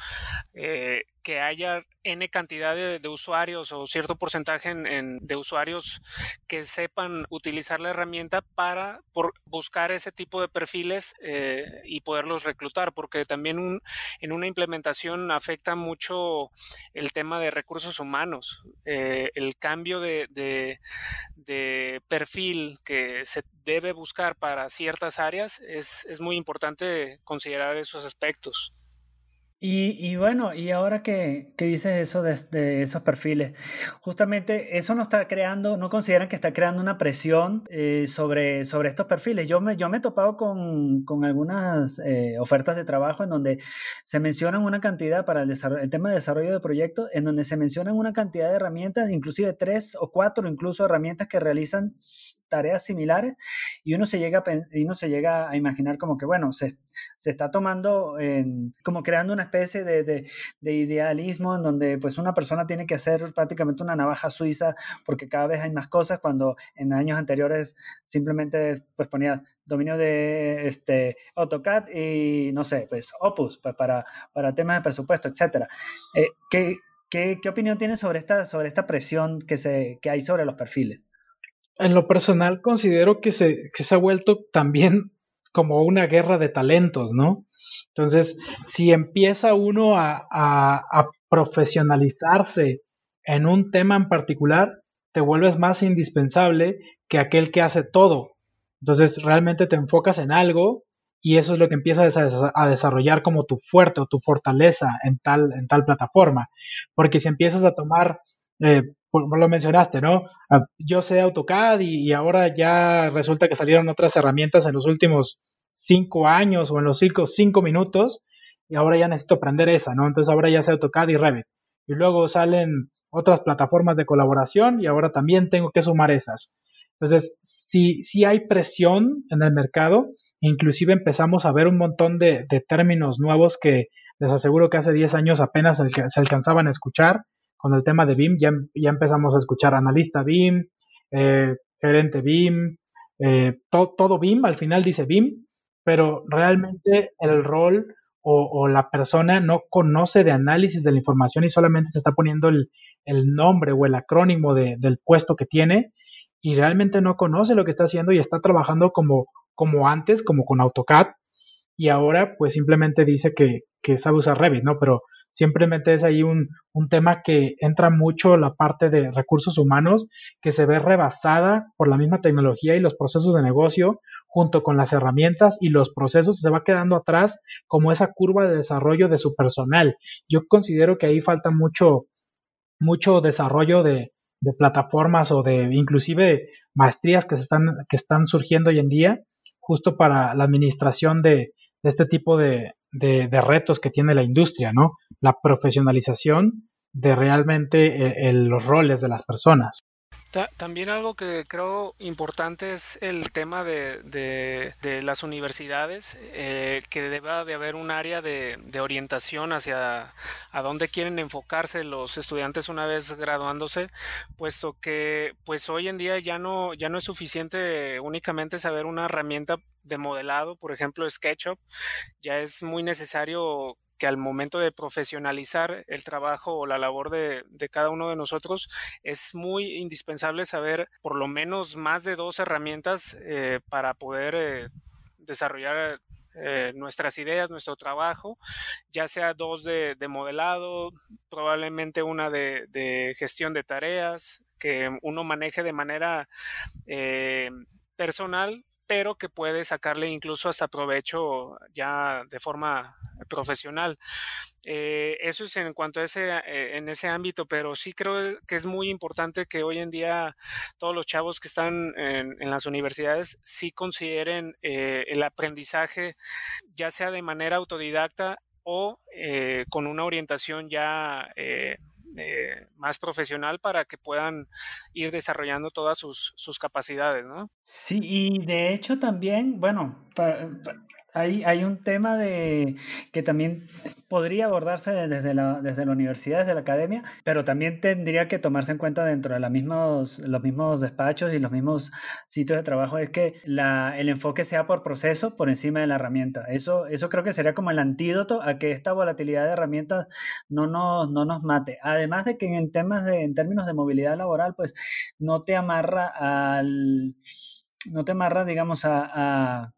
que haya n cantidad de, usuarios o cierto porcentaje en, de usuarios que sepan utilizar la herramienta para buscar ese tipo de perfiles eh, y poderlos reclutar, porque también en una implementación afecta mucho el tema de recursos humanos, eh, el cambio de, de, de, perfil que se debe buscar para ciertas áreas es, es muy importante considerar esos aspectos. Y, bueno, y ahora que, que dices eso de, esos perfiles, justamente eso no está creando, no consideran que está creando una presión eh, sobre, sobre estos perfiles. Yo me, yo me he topado con, con algunas eh, ofertas de trabajo en donde se mencionan una cantidad para el, el tema de desarrollo de proyectos, en donde se mencionan una cantidad de herramientas, inclusive tres o cuatro incluso herramientas que realizan tareas similares y uno se llega a, y uno se llega a imaginar como que, bueno, se, se está tomando, en, como creando una especie de, de, idealismo en donde pues una persona tiene que hacer prácticamente una navaja suiza porque cada vez hay más cosas cuando en años anteriores simplemente pues ponías dominio de este AutoCAD y no sé, pues Opus pues, para, para temas de presupuesto, etcétera. Eh, ¿qué, qué, qué, opinión tienes sobre esta, sobre esta presión que, se, que hay sobre los perfiles? En lo personal considero que se, que se ha vuelto también como una guerra de talentos, ¿no? Entonces, si empieza uno a, profesionalizarse en un tema en particular, te vuelves más indispensable que aquel que hace todo. Entonces, realmente te enfocas en algo y eso es lo que empiezas a, desarrollar como tu fuerte o tu fortaleza en tal, en tal plataforma. Porque si empiezas a tomar, eh, lo mencionaste, ¿no? Ah, yo sé AutoCAD y, ahora ya resulta que salieron otras herramientas en los últimos cinco años o en los cinco, cinco minutos y ahora ya necesito aprender esa, ¿no? Entonces ahora ya sé AutoCAD y Revit. Y luego salen otras plataformas de colaboración y ahora también tengo que sumar esas. Entonces, si, si hay presión en el mercado, inclusive empezamos a ver un montón de, términos nuevos que les aseguro que hace 10 años apenas se alcanzaban a escuchar. Con el tema de BIM ya, empezamos a escuchar analista BIM, eh, gerente BIM, eh, todo BIM, al final dice BIM, pero realmente el rol o, la persona no conoce de análisis de la información y solamente se está poniendo el, nombre o el acrónimo del puesto que tiene y realmente no conoce lo que está haciendo y está trabajando como, como antes, como con AutoCAD y ahora pues simplemente dice que, que sabe usar Revit, ¿no? Pero simplemente es ahí un, un, tema que entra mucho la parte de recursos humanos que se ve rebasada por la misma tecnología y los procesos de negocio junto con las herramientas y los procesos, se va quedando atrás como esa curva de desarrollo de su personal. Yo considero que ahí falta mucho, mucho desarrollo de, plataformas o de inclusive maestrías que, se están, que están surgiendo hoy en día justo para la administración de, este tipo de, retos que tiene la industria, ¿no? La profesionalización de realmente eh, los roles de las personas. también algo que creo importante es el tema de, de, las universidades, eh, que deba de haber un área de, de, orientación hacia a dónde quieren enfocarse los estudiantes una vez graduándose, puesto que pues hoy en día ya no, ya no es suficiente únicamente saber una herramienta de modelado, por ejemplo SketchUp, ya es muy necesario que al momento de profesionalizar el trabajo o la labor de, cada uno de nosotros, es muy indispensable saber por lo menos más de dos herramientas eh, para poder eh, desarrollar eh, nuestras ideas, nuestro trabajo, ya sea dos de, modelado, probablemente una de, gestión de tareas, que uno maneje de manera personal pero que puede sacarle incluso hasta provecho ya de forma profesional. Eh, eso es en cuanto a ese, eh, en ese ámbito, pero sí creo que es muy importante que hoy en día todos los chavos que están en, las universidades sí consideren eh, el aprendizaje, ya sea de manera autodidacta o con una orientación ya eh, más profesional para que puedan ir desarrollando todas sus, sus capacidades, ¿no? Sí, y de hecho también, bueno, hay, un tema de que también podría abordarse desde la, desde la universidad, desde la academia, pero también tendría que tomarse en cuenta dentro de los mismos, los mismos despachos y los mismos sitios de trabajo, es que la, el enfoque sea por proceso por encima de la herramienta. Eso, eso creo que sería como el antídoto a que esta volatilidad de herramientas no nos, no nos mate. Además de que en, temas de, en términos de movilidad laboral, pues no te amarra al no te amarra, digamos, a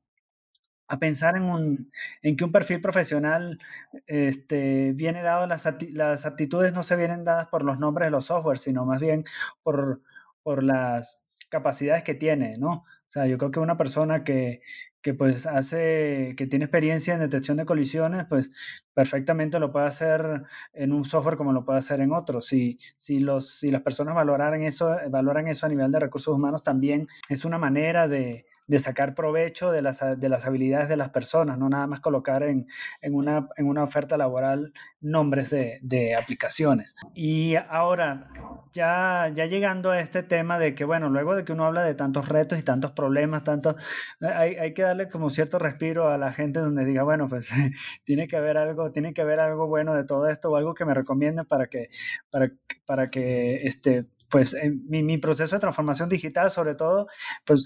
pensar en, un, en que un perfil profesional este, viene dado, las, las aptitudes no se vienen dadas por los nombres de los softwares, sino más bien por, por las capacidades que tiene, ¿no? O sea, yo creo que una persona que, que pues hace, que tiene experiencia en detección de colisiones, pues perfectamente lo puede hacer en un software como lo puede hacer en otro. Si, si, los, si las personas valoran eso, valoran eso a nivel de recursos humanos, también es una manera de, de sacar provecho de las, de las habilidades de las personas, no nada más colocar en, en, una, en una, oferta laboral nombres de, de, aplicaciones. Y ahora, ya, ya llegando a este tema de que, bueno, luego de que uno habla de tantos retos y tantos problemas, tantos, hay, hay que darle como cierto respiro a la gente donde diga, bueno, pues tiene que haber algo, tiene que haber algo bueno de todo esto o algo que me recomiende para que, para, para que este, pues en mi, mi, proceso de transformación digital, sobre todo, pues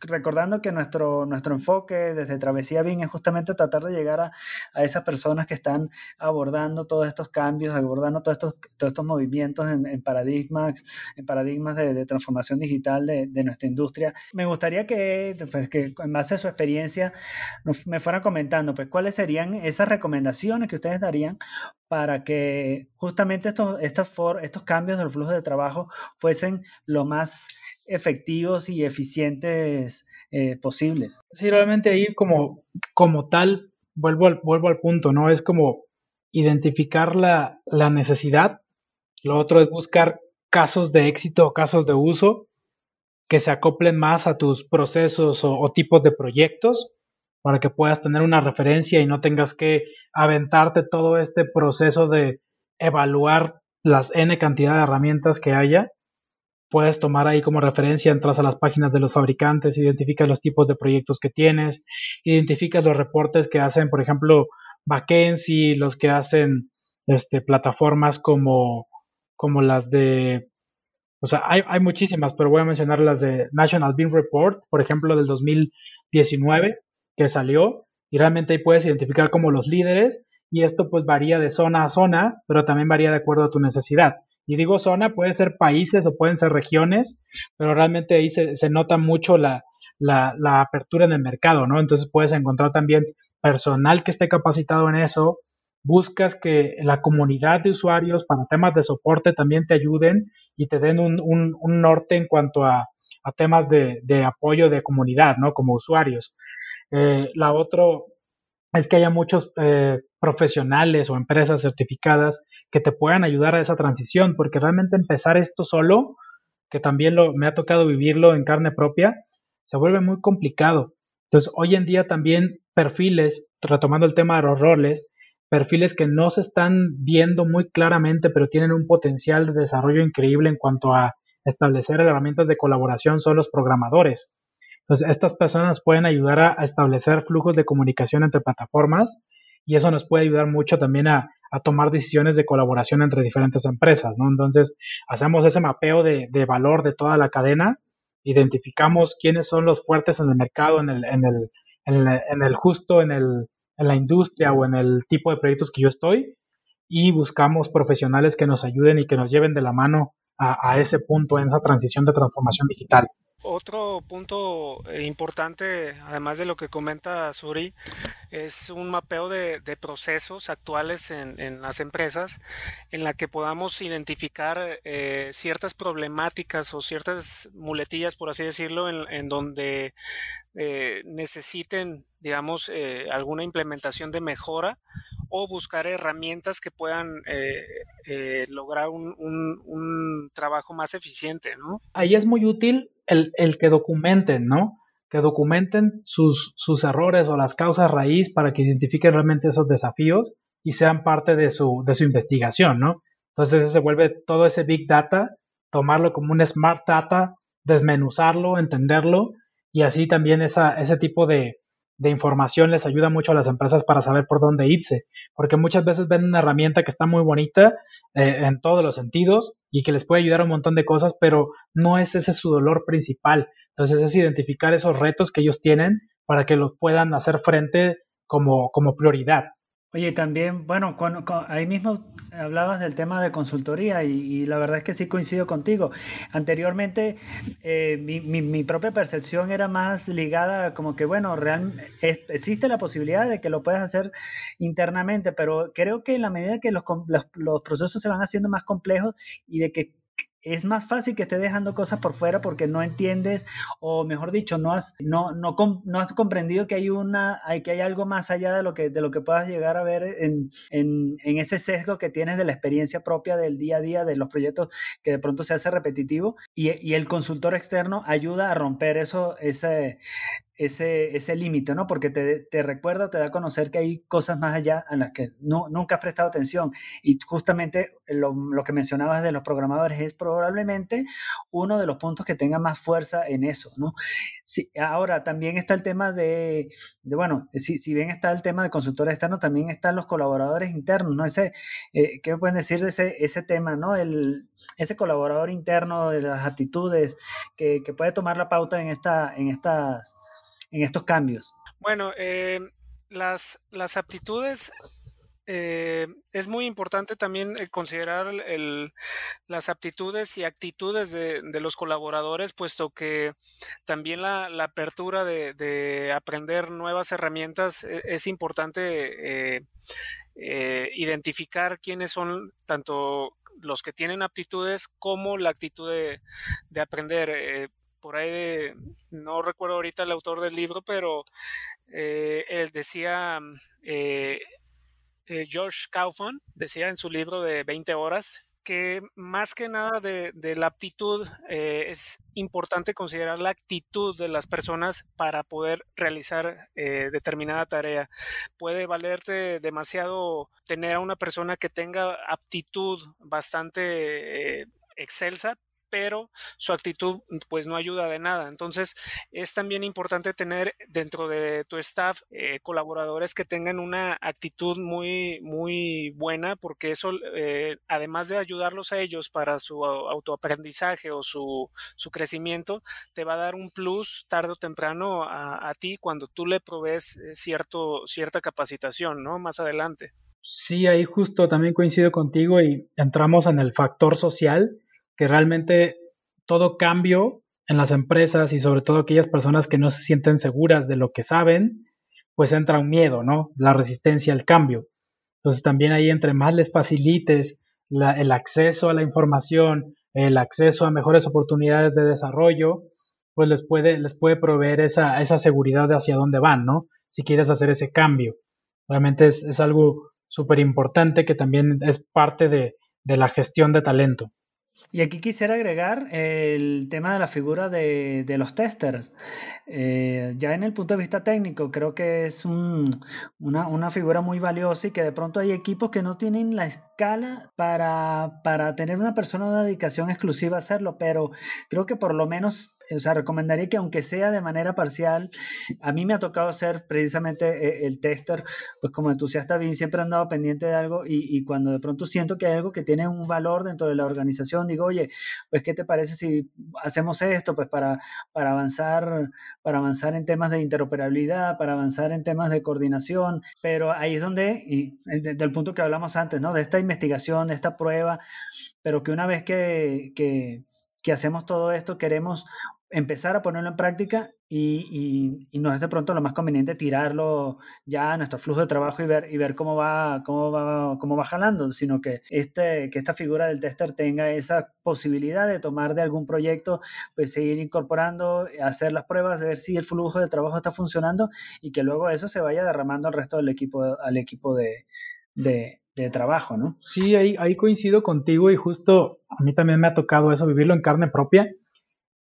recordando que nuestro, nuestro enfoque desde Travesía BIM es justamente tratar de llegar a, a, esas personas que están abordando todos estos cambios, abordando todos estos, todos estos movimientos en, paradigmas, en paradigmas de, transformación digital de, de, nuestra industria. Me gustaría que, pues, que en base a su experiencia me fueran comentando pues, cuáles serían esas recomendaciones que ustedes darían para que justamente estos, estos, for, estos cambios del flujo de trabajo fuesen lo más efectivos y eficientes eh, posibles. Sí, realmente ahí como, como tal, vuelvo al, vuelvo al punto, ¿no? Es como identificar la, la necesidad, lo otro es buscar casos de éxito o casos de uso que se acoplen más a tus procesos o, o tipos de proyectos para que puedas tener una referencia y no tengas que aventarte todo este proceso de evaluar las n cantidad de herramientas que haya puedes tomar ahí como referencia, entras a las páginas de los fabricantes, identificas los tipos de proyectos que tienes, identificas los reportes que hacen, por ejemplo, McKinsey, los que hacen este, plataformas como, como las de, o sea, hay, hay muchísimas, pero voy a mencionar las de National Bean Report, por ejemplo, del 2019, que salió, y realmente ahí puedes identificar como los líderes, y esto pues varía de zona a zona, pero también varía de acuerdo a tu necesidad. Y digo zona, puede ser países o pueden ser regiones, pero realmente ahí se, nota mucho la, la, apertura en el mercado, ¿no? Entonces puedes encontrar también personal que esté capacitado en eso, buscas que la comunidad de usuarios para temas de soporte también te ayuden y te den un, un, norte en cuanto a, a temas de, de, apoyo de comunidad, ¿no? Como usuarios. Eh, la otra es que haya muchos eh, profesionales o empresas certificadas que te puedan ayudar a esa transición, porque realmente empezar esto solo, que también lo, me ha tocado vivirlo en carne propia, se vuelve muy complicado. Entonces, hoy en día también perfiles, retomando el tema de los roles, perfiles que no se están viendo muy claramente, pero tienen un potencial de desarrollo increíble en cuanto a establecer herramientas de colaboración son los programadores. Entonces, estas personas pueden ayudar a, establecer flujos de comunicación entre plataformas y eso nos puede ayudar mucho también a, tomar decisiones de colaboración entre diferentes empresas, ¿no? Entonces, hacemos ese mapeo de, valor de toda la cadena, identificamos quiénes son los fuertes en el mercado, en el, en el, en el, justo, en, el, en la industria o en el tipo de proyectos que yo estoy, y buscamos profesionales que nos ayuden y que nos lleven de la mano a, ese punto en esa transición de transformación digital. Otro punto eh, importante, además de lo que comenta Suri, es un mapeo de, procesos actuales en, las empresas en la que podamos identificar eh, ciertas problemáticas o ciertas muletillas, por así decirlo, en, donde eh, necesiten, digamos, alguna implementación de mejora o buscar herramientas que puedan lograr un, un trabajo más eficiente, ¿no? Ahí es muy útil el, que documenten, ¿no? Que documenten sus, sus errores o las causas raíz para que identifiquen realmente esos desafíos y sean parte de su, de su investigación, ¿no? Entonces se vuelve todo ese big data, tomarlo como un smart data, desmenuzarlo, entenderlo y así también esa, ese tipo de, de información les ayuda mucho a las empresas para saber por dónde irse, porque muchas veces ven una herramienta que está muy bonita eh, en todos los sentidos y que les puede ayudar a un montón de cosas, pero no es ese su dolor principal. Entonces es identificar esos retos que ellos tienen para que los puedan hacer frente como, como prioridad. Oye, también, bueno, cuando, ahí mismo hablabas del tema de consultoría y, la verdad es que sí coincido contigo. Anteriormente eh, mi, mi, propia percepción era más ligada como que, bueno, real, existe la posibilidad de que lo puedas hacer internamente, pero creo que en la medida que los, los, los procesos se van haciendo más complejos y de que es más fácil que estés dejando cosas por fuera porque no entiendes o mejor dicho no has no, no, has comprendido que hay una que hay algo más allá de lo que de lo que puedas llegar a ver en, en, en, ese sesgo que tienes de la experiencia propia del día a día de los proyectos que de pronto se hace repetitivo y, y el consultor externo ayuda a romper eso ese ese, ese límite, ¿no? Porque te, te, recuerda, te da a conocer que hay cosas más allá a las que no, nunca has prestado atención. Y justamente lo, lo, que mencionabas de los programadores es probablemente uno de los puntos que tenga más fuerza en eso, ¿no? Sí, ahora, también está el tema de, de bueno, si, si, bien está el tema de consultores externos, también están los colaboradores internos, ¿no? Ese, eh, ¿Qué pueden decir de ese, ese tema, ¿no? El, ese colaborador interno de las actitudes que, que puede tomar la pauta en, esta, en estas en estos cambios? Bueno, eh, las, las aptitudes eh, es muy importante también eh, considerar las aptitudes y actitudes de, los colaboradores, puesto que también la, apertura de, aprender nuevas herramientas es, importante identificar quiénes son tanto los que tienen aptitudes como la actitud de, aprender por ahí de, no recuerdo ahorita el autor del libro, pero eh, él decía, eh, eh, George Kaufman decía en su libro de 20 horas, que más que nada de, la aptitud es importante considerar la actitud de las personas para poder realizar determinada tarea. Puede valerte demasiado tener a una persona que tenga aptitud bastante excelsa, pero su actitud pues no ayuda de nada. Entonces es también importante tener dentro de tu staff eh, colaboradores que tengan una actitud muy, muy buena porque eso eh, además de ayudarlos a ellos para su autoaprendizaje o su, su, crecimiento, te va a dar un plus tarde o temprano a, a ti cuando tú le provees eh, cierto, cierta capacitación, ¿no? Más adelante. Sí, ahí justo también coincido contigo y entramos en el factor social que realmente todo cambio en las empresas y sobre todo aquellas personas que no se sienten seguras de lo que saben, pues entra un miedo, ¿no? La resistencia al cambio. Entonces también ahí entre más les facilites el acceso a la información, el acceso a mejores oportunidades de desarrollo, pues les puede, les puede proveer esa, esa seguridad de hacia dónde van, ¿no? Si quieres hacer ese cambio. Realmente es, es algo súper importante que también es parte de, de la gestión de talento. Y aquí quisiera agregar el tema de la figura de, los testers. Eh, ya en el punto de vista técnico, creo que es una, figura muy valiosa y que de pronto hay equipos que no tienen la, escala para, para tener una persona una dedicación exclusiva a hacerlo, pero creo que por lo menos o sea, recomendaría que aunque sea de manera parcial, a mí me ha tocado ser precisamente eh, el tester, pues como entusiasta bien, siempre he andado pendiente de algo y, y, cuando de pronto siento que hay algo que tiene un valor dentro de la organización, digo, oye, pues ¿qué te parece si hacemos esto? Pues para, para avanzar, para avanzar en temas de interoperabilidad, para avanzar en temas de coordinación, pero ahí es donde, y del punto que hablamos antes, ¿no? De esta investigación, de esta prueba, pero que una vez que, hacemos todo esto, queremos empezar a ponerlo en práctica y, y, no es de pronto lo más conveniente tirarlo ya a nuestro flujo de trabajo y ver, y ver cómo, va, cómo, va, cómo va jalando, sino que, este, que esta figura del tester tenga esa posibilidad de tomar de algún proyecto, pues seguir incorporando, hacer las pruebas, ver si el flujo de trabajo está funcionando y que luego eso se vaya derramando al resto del equipo, al equipo de, de trabajo, ¿no? Sí, ahí, coincido contigo y justo a mí también me ha tocado eso, vivirlo en carne propia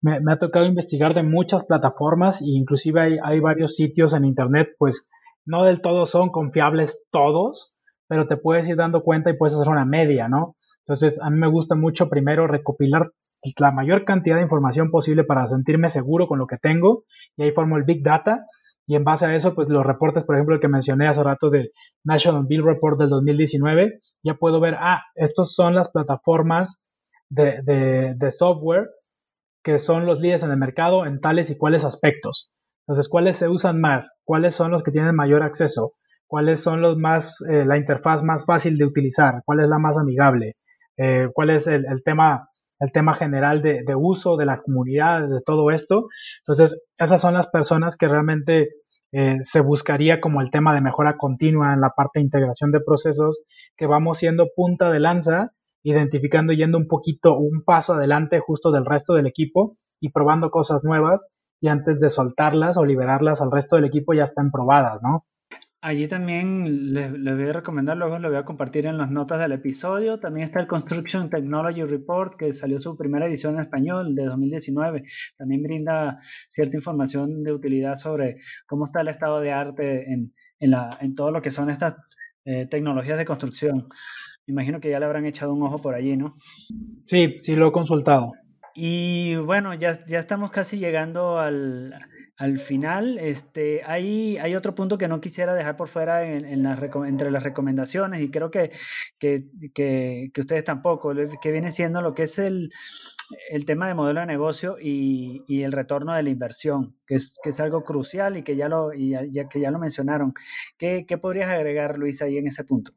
me, ha tocado investigar de muchas plataformas e inclusive hay, hay varios sitios en internet, pues no del todo son confiables todos, pero te puedes ir dando cuenta y puedes hacer una media, ¿no? Entonces, a mí me gusta mucho primero recopilar la mayor cantidad de información posible para sentirme seguro con lo que tengo y ahí formo el Big Data y en base a eso, pues los reportes, por ejemplo, el que mencioné hace rato de National Bill Report del 2019, ya puedo ver, ah, estos son las plataformas de, de, de software que son los líderes en el mercado en tales y cuáles aspectos. Entonces, ¿cuáles se usan más? ¿Cuáles son los que tienen mayor acceso? ¿Cuáles son los más, eh, la interfaz más fácil de utilizar? ¿Cuál es la más amigable? Eh, ¿Cuál es el, tema, el tema general de, uso de las comunidades, de todo esto? Entonces, esas son las personas que realmente eh, se buscaría como el tema de mejora continua en la parte de integración de procesos, que vamos siendo punta de lanza identificando yendo un poquito, un paso adelante justo del resto del equipo y probando cosas nuevas y antes de soltarlas o liberarlas al resto del equipo ya están probadas, ¿no? Allí también les, voy a recomendar, luego lo voy a compartir en las notas del episodio. También está el Construction Technology Report, que salió su primera edición en español de 2019. También brinda cierta información de utilidad sobre cómo está el estado de arte en, en, la, en todo lo que son estas eh, tecnologías de construcción imagino que ya le habrán echado un ojo por allí, ¿no? Sí, sí lo he consultado. Y bueno, ya, ya estamos casi llegando al, al final. Este, hay, hay otro punto que no quisiera dejar por fuera en, las, entre las recomendaciones y creo que, que, que, que, ustedes tampoco, que viene siendo lo que es el, el tema de modelo de negocio y, y, el retorno de la inversión, que es, que es algo crucial y que ya lo, y ya, que ya lo mencionaron. ¿Qué, ¿Qué, podrías agregar, Luis, ahí en ese punto?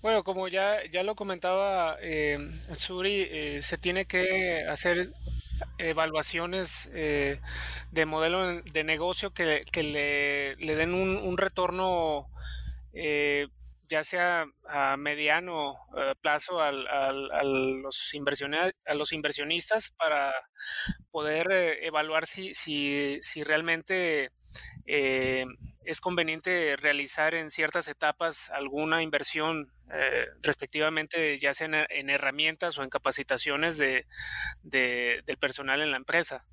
Bueno, como ya, ya lo comentaba eh, Suri, eh, se tiene que hacer evaluaciones eh, de modelo de negocio que, que le, den un, un retorno eh, ya sea a mediano eh, plazo al, al, a, los a los inversionistas para poder eh, evaluar si, si, si realmente eh, es conveniente realizar en ciertas etapas alguna inversión eh, respectivamente ya sea en, en, herramientas o en capacitaciones de, de, del personal en la empresa.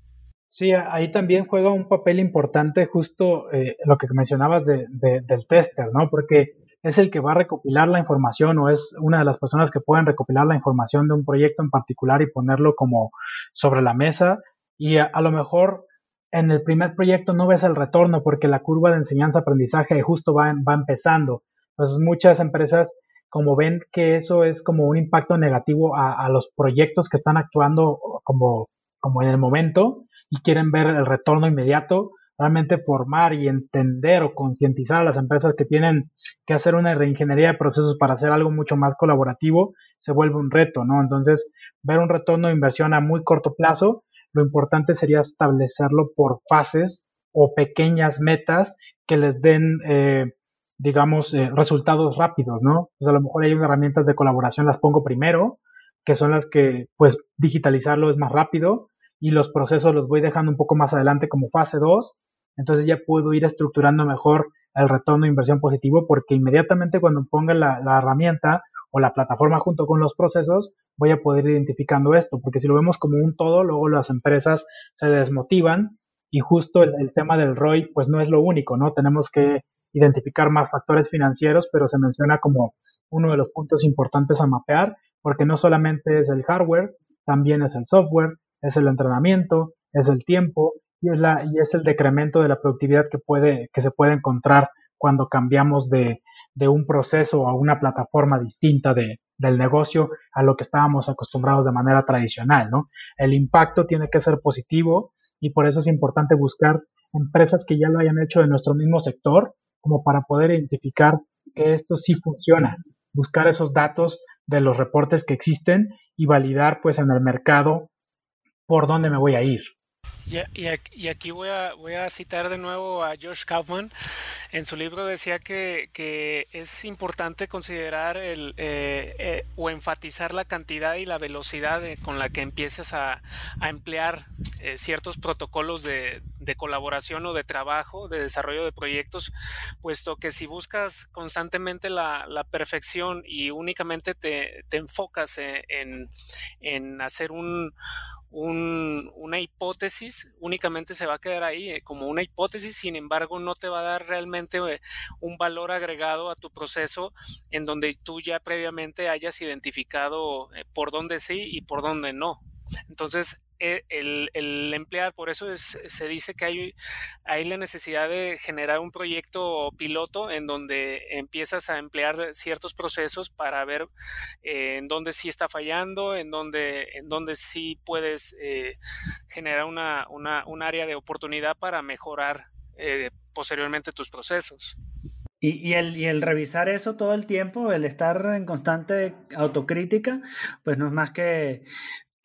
Sí, ahí también juega un papel importante justo eh, lo que mencionabas de, del tester, ¿no? Porque es el que va a recopilar la información o es una de las personas que pueden recopilar la información de un proyecto en particular y ponerlo como sobre la mesa y a, lo mejor en el primer proyecto no ves el retorno porque la curva de enseñanza-aprendizaje justo va, va empezando. Entonces muchas empresas como ven que eso es como un impacto negativo a, los proyectos que están actuando como, como en el momento y quieren ver el retorno inmediato, realmente formar y entender o concientizar a las empresas que tienen que hacer una reingeniería de procesos para hacer algo mucho más colaborativo, se vuelve un reto, ¿no? Entonces, ver un retorno de inversión a muy corto plazo, lo importante sería establecerlo por fases o pequeñas metas que les den, eh, digamos, eh, resultados rápidos, ¿no? Pues a lo mejor hay herramientas de colaboración, las pongo primero, que son las que, pues, digitalizarlo es más rápido, y los procesos los voy dejando un poco más adelante como fase 2, entonces ya puedo ir estructurando mejor el retorno de inversión positivo porque inmediatamente cuando ponga la, herramienta o la plataforma junto con los procesos, voy a poder ir identificando esto, porque si lo vemos como un todo, luego las empresas se desmotivan y justo el, el tema del ROI pues no es lo único, ¿no? Tenemos que identificar más factores financieros, pero se menciona como uno de los puntos importantes a mapear, porque no solamente es el hardware, también es el software, es el entrenamiento, es el tiempo y es, la, y es el decremento de la productividad que, puede, que se puede encontrar cuando cambiamos de, un proceso a una plataforma distinta de, del negocio a lo que estábamos acostumbrados de manera tradicional, ¿no? El impacto tiene que ser positivo y por eso es importante buscar empresas que ya lo hayan hecho en nuestro mismo sector como para poder identificar que esto sí funciona, buscar esos datos de los reportes que existen y validar pues en el mercado por dónde me voy a ir. Y, aquí voy a, citar de nuevo a Josh Kaufman. En su libro decía que, es importante considerar eh, eh, o enfatizar la cantidad y la velocidad con la que empieces a, emplear eh, ciertos protocolos de, colaboración o de trabajo, de desarrollo de proyectos, puesto que si buscas constantemente la, perfección y únicamente te, enfocas en, en hacer un, una hipótesis, únicamente se va a quedar ahí eh, como una hipótesis, sin embargo no te va a dar realmente eh, un valor agregado a tu proceso en donde tú ya previamente hayas identificado eh, por dónde sí y por dónde no. Entonces, e, el, emplear, por eso se dice que hay, hay la necesidad de generar un proyecto piloto en donde empiezas a emplear ciertos procesos para ver eh, en dónde sí está fallando, en dónde, en dónde sí puedes eh, generar una, un área de oportunidad para mejorar eh, posteriormente tus procesos. Y, y, el, y el revisar eso todo el tiempo, el estar en constante autocrítica, pues no es más que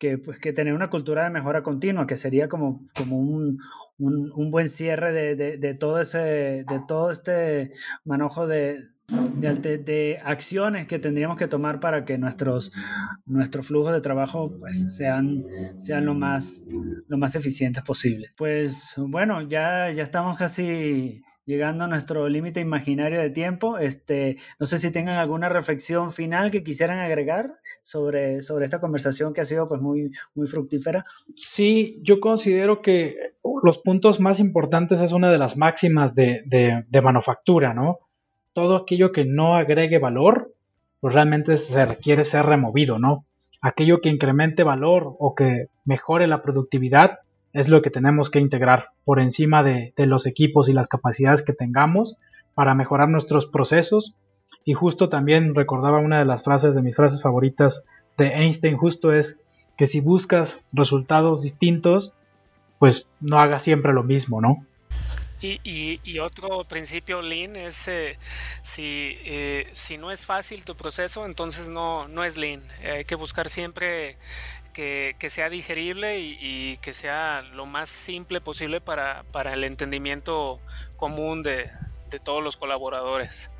que, pues, que tener una cultura de mejora continua, que sería como, como un, un, buen cierre de, de, todo ese, de todo este manojo de, de, de, acciones que tendríamos que tomar para que nuestros, nuestros flujos de trabajo pues, sean, sean lo, más, lo más eficientes posibles. Pues bueno, ya, ya estamos casi llegando a nuestro límite imaginario de tiempo. Este, no sé si tengan alguna reflexión final que quisieran agregar sobre, sobre esta conversación que ha sido pues muy, muy fructífera. Sí, yo considero que los puntos más importantes es una de las máximas de, de, manufactura, ¿no? Todo aquello que no agregue valor, pues realmente se requiere ser removido, ¿no? Aquello que incremente valor o que mejore la productividad, es lo que tenemos que integrar por encima de, los equipos y las capacidades que tengamos para mejorar nuestros procesos. Y justo también recordaba una de las frases de mis frases favoritas de Einstein, justo es que si buscas resultados distintos, pues no hagas siempre lo mismo, ¿no? Y, otro principio Lean es eh, si, eh, si no es fácil tu proceso, entonces no, no es Lean. hay que buscar siempre que, sea digerible y, que sea lo más simple posible para, el entendimiento común de, todos los colaboradores.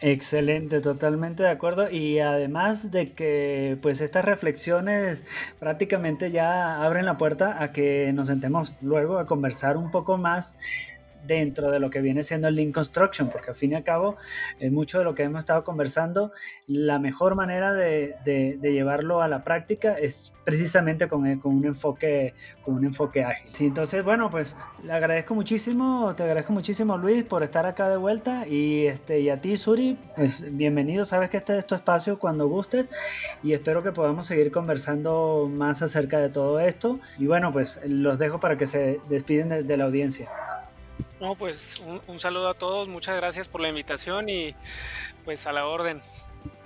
Excelente, totalmente de acuerdo. Y además de que pues estas reflexiones prácticamente ya abren la puerta a que nos sentemos luego a conversar un poco más dentro de lo que viene siendo el Lean Construction, porque al fin y al cabo, en mucho de lo que hemos estado conversando, la mejor manera de, llevarlo a la práctica es precisamente con, con, un enfoque con un enfoque ágil. Sí, entonces, bueno, pues le agradezco muchísimo, te agradezco muchísimo Luis por estar acá de vuelta y, este, y a ti Suri, pues bienvenido, sabes que este es tu espacio cuando gustes y espero que podamos seguir conversando más acerca de todo esto y bueno, pues los dejo para que se despiden de la audiencia. No, pues un, saludo a todos, muchas gracias por la invitación y pues a la orden.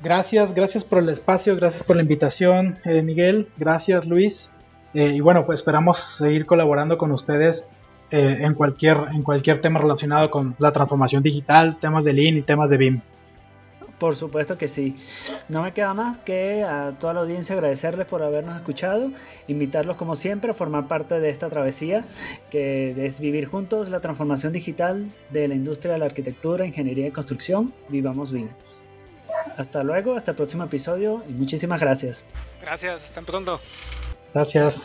Gracias, gracias por el espacio, gracias por la invitación, eh, Miguel, gracias Luis. Eh, y bueno, pues esperamos seguir colaborando con ustedes eh, en, cualquier, en cualquier tema relacionado con la transformación digital, temas de Lean y temas de BIM. Por supuesto que sí. No me queda más que a toda la audiencia agradecerles por habernos escuchado, invitarlos como siempre a formar parte de esta travesía que es vivir juntos la transformación digital de la industria de la arquitectura, ingeniería y construcción. Vivamos bien. Hasta luego, hasta el próximo episodio y muchísimas gracias. Gracias, hasta pronto. Gracias.